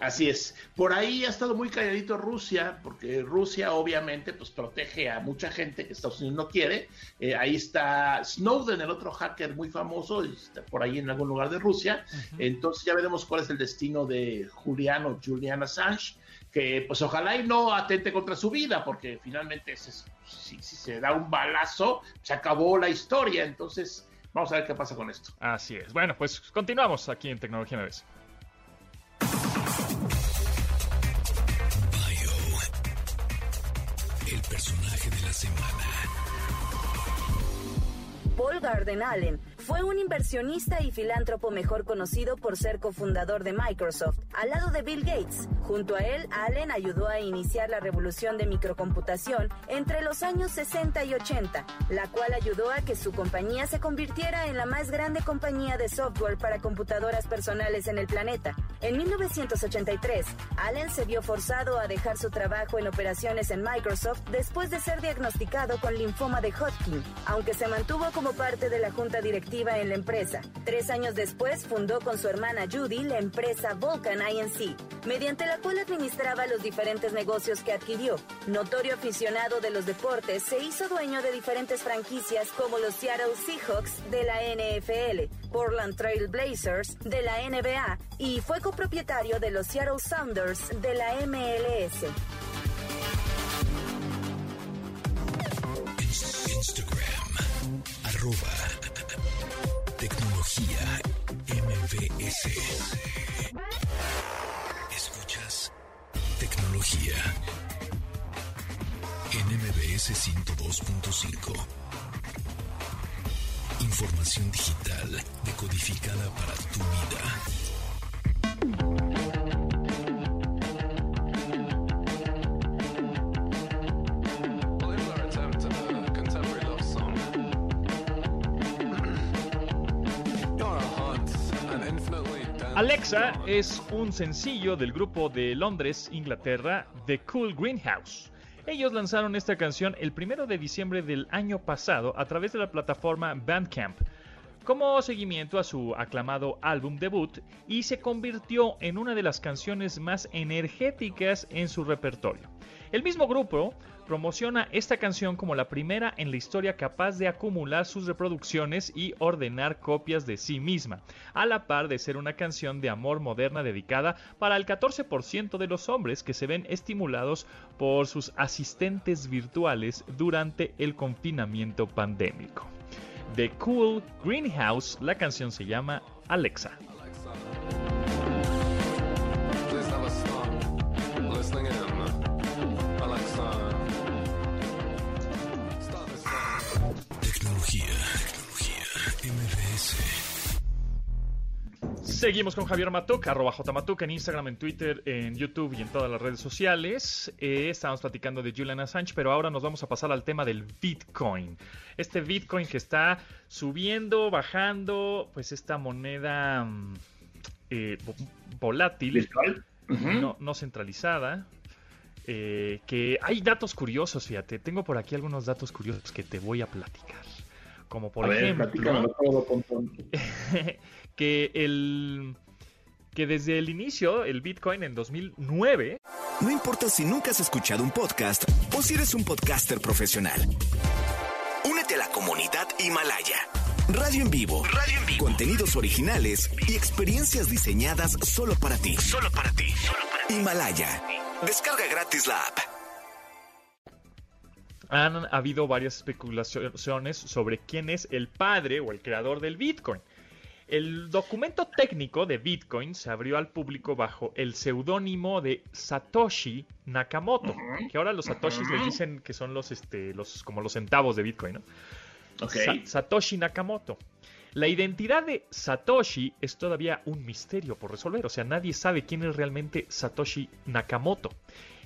Así es. Por ahí ha estado muy calladito Rusia, porque Rusia obviamente pues protege a mucha gente que Estados Unidos no quiere. Eh, ahí está Snowden, el otro hacker muy famoso, está por ahí en algún lugar de Rusia. Entonces ya veremos cuál es el destino de Julian o Julian Assange, que pues ojalá y no atente contra su vida, porque finalmente si, se da un balazo, se acabó la historia. Entonces vamos a ver qué pasa con esto. Así es. Bueno, pues continuamos aquí en Tecnología Neves. personaje de la semana. Paul Garden Allen fue un inversionista y filántropo mejor conocido por ser cofundador de Microsoft, al lado de Bill Gates, Junto a él, Allen ayudó a iniciar la revolución de microcomputación entre los años 60 y 80, la cual ayudó a que su compañía se convirtiera en la más grande compañía de software para computadoras personales en el planeta. En 1983, Allen se vio forzado a dejar su trabajo en operaciones en Microsoft después de ser diagnosticado con linfoma de Hodgkin, aunque se mantuvo como parte de la junta directiva en la empresa. Tres años después fundó con su hermana Judy la empresa Vulcan Inc., mediante la cual administraba los diferentes negocios que adquirió. Notorio aficionado de los deportes, se hizo dueño de diferentes franquicias como los Seattle Seahawks de la NFL, Portland Trail Blazers de la NBA y fue copropietario de los Seattle Sounders de la MLS. Instagram, arroba tecnología MBS. Escuchas tecnología en MBS 102.5. Información digital decodificada para tu vida. Alexa es un sencillo del grupo de Londres, Inglaterra, The Cool Greenhouse. Ellos lanzaron esta canción el primero de diciembre del año pasado a través de la plataforma Bandcamp como seguimiento a su aclamado álbum debut y se convirtió en una de las canciones más energéticas en su repertorio. El mismo grupo promociona esta canción como la primera en la historia capaz de acumular sus reproducciones y ordenar copias de sí misma, a la par de ser una canción de amor moderna dedicada para el 14% de los hombres que se ven estimulados por sus asistentes virtuales durante el confinamiento pandémico. The Cool Greenhouse, la canción se llama Alexa. Alexa. Seguimos con Javier Matuk, arroba jmatuk en Instagram, en Twitter, en YouTube y en todas las redes sociales. Eh, estábamos platicando de Julian Assange, pero ahora nos vamos a pasar al tema del Bitcoin. Este Bitcoin que está subiendo, bajando, pues esta moneda mm, eh, vo- volátil, no centralizada. eh, que hay datos curiosos, fíjate, tengo por aquí algunos datos curiosos que te voy a platicar. Como por ver, ejemplo que el que desde el inicio el Bitcoin en 2009 No importa si nunca has escuchado un podcast o si eres un podcaster profesional. Únete a la comunidad Himalaya. Radio en vivo. Radio en vivo. Contenidos originales y experiencias diseñadas solo para ti. Solo para ti. Himalaya. Descarga gratis la app. Han habido varias especulaciones sobre quién es el padre o el creador del Bitcoin. El documento técnico de Bitcoin se abrió al público bajo el seudónimo de Satoshi Nakamoto, que ahora los Satoshis les dicen que son los, este, los, como los centavos de Bitcoin, ¿no? Sa- Satoshi Nakamoto. La identidad de Satoshi es todavía un misterio por resolver, o sea, nadie sabe quién es realmente Satoshi Nakamoto.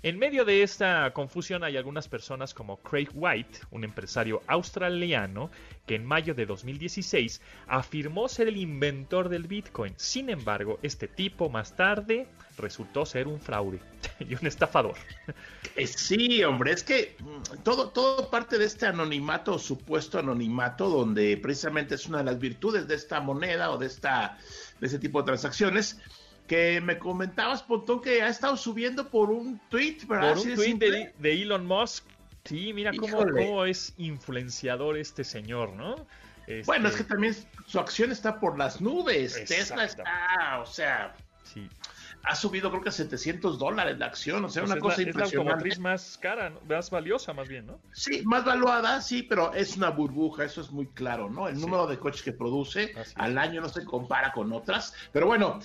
En medio de esta confusión hay algunas personas como Craig White, un empresario australiano, que en mayo de 2016 afirmó ser el inventor del Bitcoin. Sin embargo, este tipo más tarde resultó ser un fraude y un estafador. Eh, sí, hombre, es que mm, todo, todo parte de este anonimato, supuesto anonimato, donde precisamente es una de las virtudes de esta moneda o de de ese tipo de transacciones, que me comentabas, Pontón, que ha estado subiendo por un tweet, ¿verdad? Por un de tweet de, de Elon Musk. Sí, mira cómo, cómo es influenciador este señor, ¿no? Este, Bueno, es que también su acción está por las nubes. Tesla está, o sea, Sí. ha subido creo que a 700 dólares la acción, o sea, Pues una es cosa la, es la impresionante. automotriz más cara, más valiosa más bien, ¿no? Sí, más valuada, sí, pero es una burbuja, eso es muy claro, ¿no? El Sí. número de coches que produce Así al año no se compara con otras, pero bueno,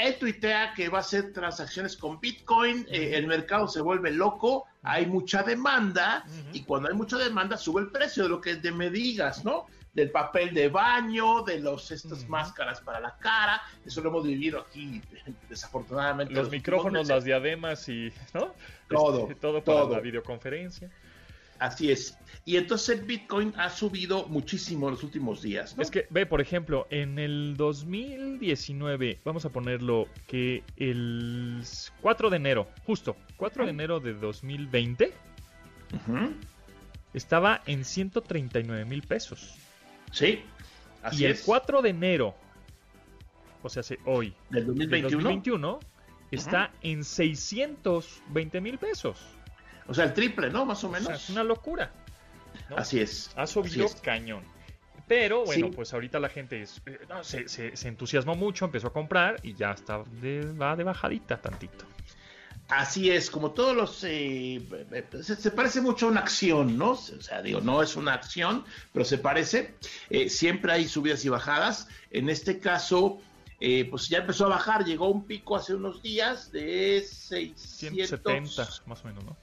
él tuitea que va a hacer transacciones con Bitcoin, eh, el mercado se vuelve loco, hay mucha demanda y cuando hay mucha demanda sube el precio de lo que de me digas, ¿no? del papel de baño, de los estas máscaras para la cara. Eso lo hemos vivido aquí, desafortunadamente. Los micrófonos, las diademas y, ¿no? Todo, Este, todo para todo. la videoconferencia. Así es. Y entonces el Bitcoin ha subido muchísimo en los últimos días. ¿no? Es que, ve, por ejemplo, en el 2019, vamos a ponerlo que el 4 de enero, justo, 4 de enero de 2020, Ujú. estaba en 139 mil pesos. Sí, así y el es. 4 de enero, o sea, hoy, del del 2021. 2021, está en 620 mil pesos. O sea, el triple, ¿no? Más o O menos. sea, es una locura. ¿no? Así es. Ha subido es. cañón. Pero bueno, Sí. pues ahorita la gente es- eh, no, se, se- se entusiasmó mucho, empezó a comprar y ya está de, va de bajadita tantito. Así es, como todos los... eh, eh, se, se parece mucho a una acción, ¿no? O sea, digo, no es una acción, pero se parece. Eh, siempre hay subidas y bajadas. En este caso, eh, pues ya empezó a bajar, llegó a un pico hace unos días de 600... 170 más o menos, ¿no?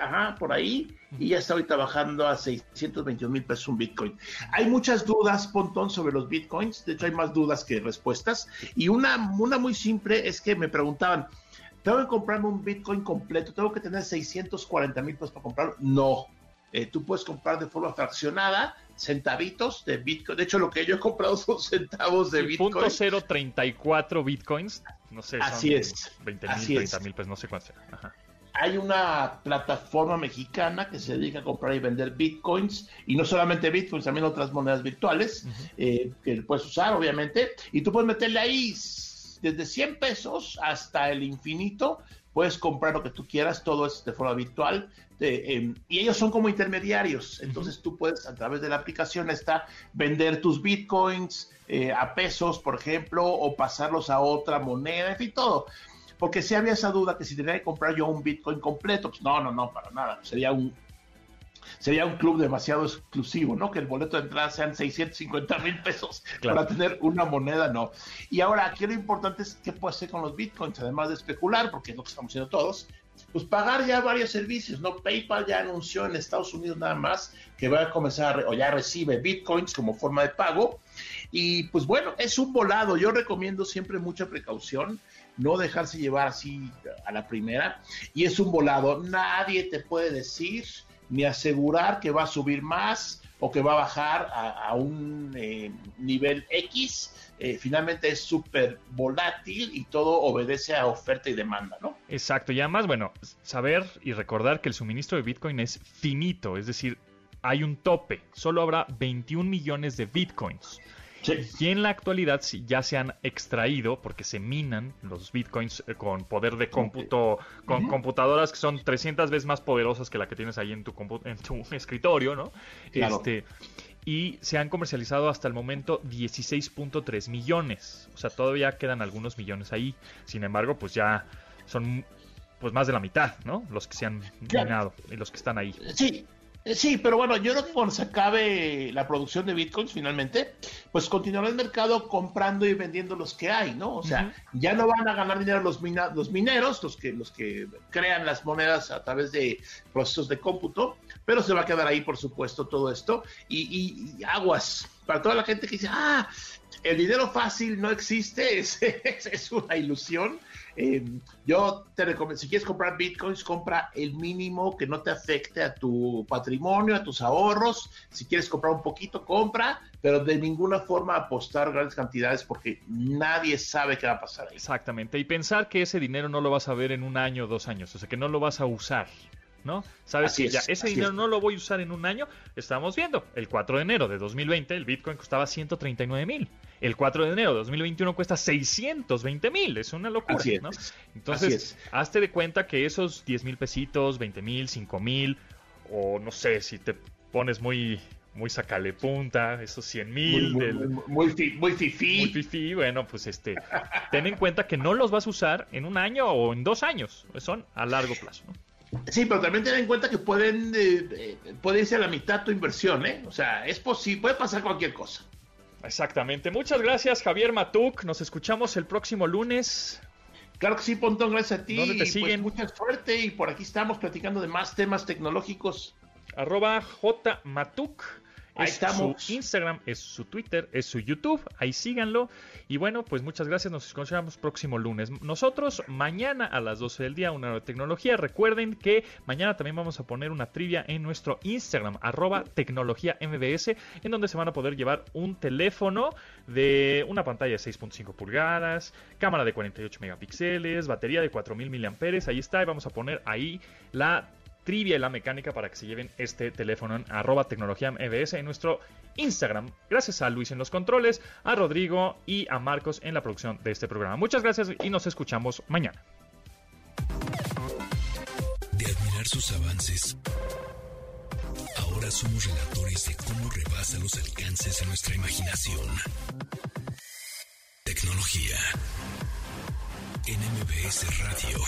Ajá, por ahí, y ya está ahorita bajando a 621 mil pesos un Bitcoin. Hay muchas dudas, Pontón, sobre los Bitcoins, de hecho hay más dudas que respuestas, y una, una muy simple es que me preguntaban, ¿tengo que comprarme un Bitcoin completo? ¿Tengo que tener 640 mil pesos para comprarlo? No, Eh, tú puedes comprar de forma fraccionada, centavitos de Bitcoin, de hecho lo que yo he comprado son centavos de Bitcoin. punto 034 bitcoins, no sé, son Así es, 20 mil, así 30 es. mil, pues no sé cuánto será. Ajá. hay una plataforma mexicana que se dedica a comprar y vender bitcoins y no solamente bitcoins, también otras monedas virtuales eh, que puedes usar, obviamente, y tú puedes meterle ahí desde 100 pesos hasta el infinito, puedes comprar lo que tú quieras, todo es de forma virtual. de, em, y ellos son como intermediarios, entonces tú puedes a través de la aplicación esta vender tus bitcoins eh, a pesos, por ejemplo, o pasarlos a otra moneda, en fin, todo porque si había esa duda que si tenía que comprar yo un Bitcoin completo, pues no, no, no, para nada. Sería un sería un club demasiado exclusivo, ¿no? Que el boleto de entrada sean 650 mil pesos Claro. para tener una moneda, no. Y ahora, aquí lo importante es qué puede hacer con los Bitcoins, además de especular, porque es lo que estamos haciendo todos, pues pagar ya varios servicios, ¿no? PayPal ya anunció en Estados Unidos nada más que va a comenzar, o ya recibe Bitcoins como forma de pago. Y pues bueno, es un volado. Yo recomiendo siempre mucha precaución, no dejarse llevar así a la primera. Y es un volado. Nadie te puede decir ni asegurar que va a subir más o que va a bajar a, un eh, nivel X. Eh, finalmente es súper volátil y todo obedece a oferta y demanda, ¿no? Exacto, y además, bueno, saber y recordar que el suministro de Bitcoin es finito, es decir, hay un tope, solo habrá 21 millones de Bitcoins. Y en la actualidad sí, ya se han extraído, porque se minan los bitcoins eh, con poder de cómputo, con computadoras que son 300 veces más poderosas que la que tienes ahí en tu, en tu escritorio, ¿no? Claro. Este, y se han comercializado hasta el momento 16.3 millones. O sea, todavía quedan algunos millones ahí. Sin embargo, pues ya son pues más de la mitad, ¿no? Los que se han minado y los que están ahí. Sí, sí, pero bueno, yo creo que cuando se acabe la producción de bitcoins finalmente, pues continuará el mercado comprando y vendiendo los que hay, ¿no? O sea, ya no van a ganar dinero los, mina- los mineros, los que, los que crean las monedas a través de procesos de cómputo, pero se va a quedar ahí, por supuesto, todo esto. Y, y- y aguas, para toda la gente que dice, ah, el dinero fácil no existe, es, es, es una ilusión. Eh, yo te recomiendo, si quieres comprar bitcoins, compra el mínimo que no te afecte a tu patrimonio, a tus ahorros. Si quieres comprar un poquito, compra, pero de ninguna forma apostar grandes cantidades porque nadie sabe qué va a pasar ahí. Exactamente. Y pensar que ese dinero no lo vas a ver en un año o dos años. O sea, que no lo vas a usar. ¿No? Sabes Así que ya es, ese dinero es. no lo voy a usar en un año. Estamos viendo. El 4 de enero de 2020 el Bitcoin costaba 139 mil. El 4 de enero de 2021 cuesta 620 mil. Es una locura. Así. ¿no? Entonces, es. hazte de cuenta que esos 10 mil pesitos, 20 mil, 5 mil, o no sé, si te pones muy, muy sacale punta, esos 100 Muy, mil muy, del, muy, muy fi- muy fifí. muy fifí, bueno, pues este, ten en cuenta que no los vas a usar en un año o en dos años, son a largo plazo, ¿no? Sí, pero también ten en cuenta que pueden eh, eh, puede irse a la mitad tu inversión, ¿eh? O sea, es posible, puede pasar cualquier cosa. Exactamente. Muchas gracias, Javier Matuk. Nos escuchamos el próximo lunes. Claro que sí, Pontón, gracias a ti. ¿Dónde te pues, siguen? mucha suerte y por aquí estamos platicando de más temas tecnológicos. Arroba jmatuk Ahí es estamos. su Instagram, es su Twitter, es su YouTube. Ahí síganlo. Y bueno, pues muchas gracias. Nos escuchamos próximo lunes. Nosotros mañana a las 12 del día, una nueva tecnología. Recuerden que mañana también vamos a poner una trivia en nuestro Instagram, arroba tecnología MBS, en donde se van a poder llevar un teléfono de una pantalla de 6.5 pulgadas, cámara de 48 megapíxeles, batería de 4000 mAh. Ahí está. Y vamos a poner ahí la trivia y la mecánica para que se lleven este teléfono en arroba tecnología MBS en nuestro Instagram. Gracias a Luis en los controles, a Rodrigo y a Marcos en la producción de este programa. Muchas gracias y nos escuchamos mañana. De admirar sus avances, ahora somos relatores de cómo rebasa los alcances de nuestra imaginación. Tecnología en Radio.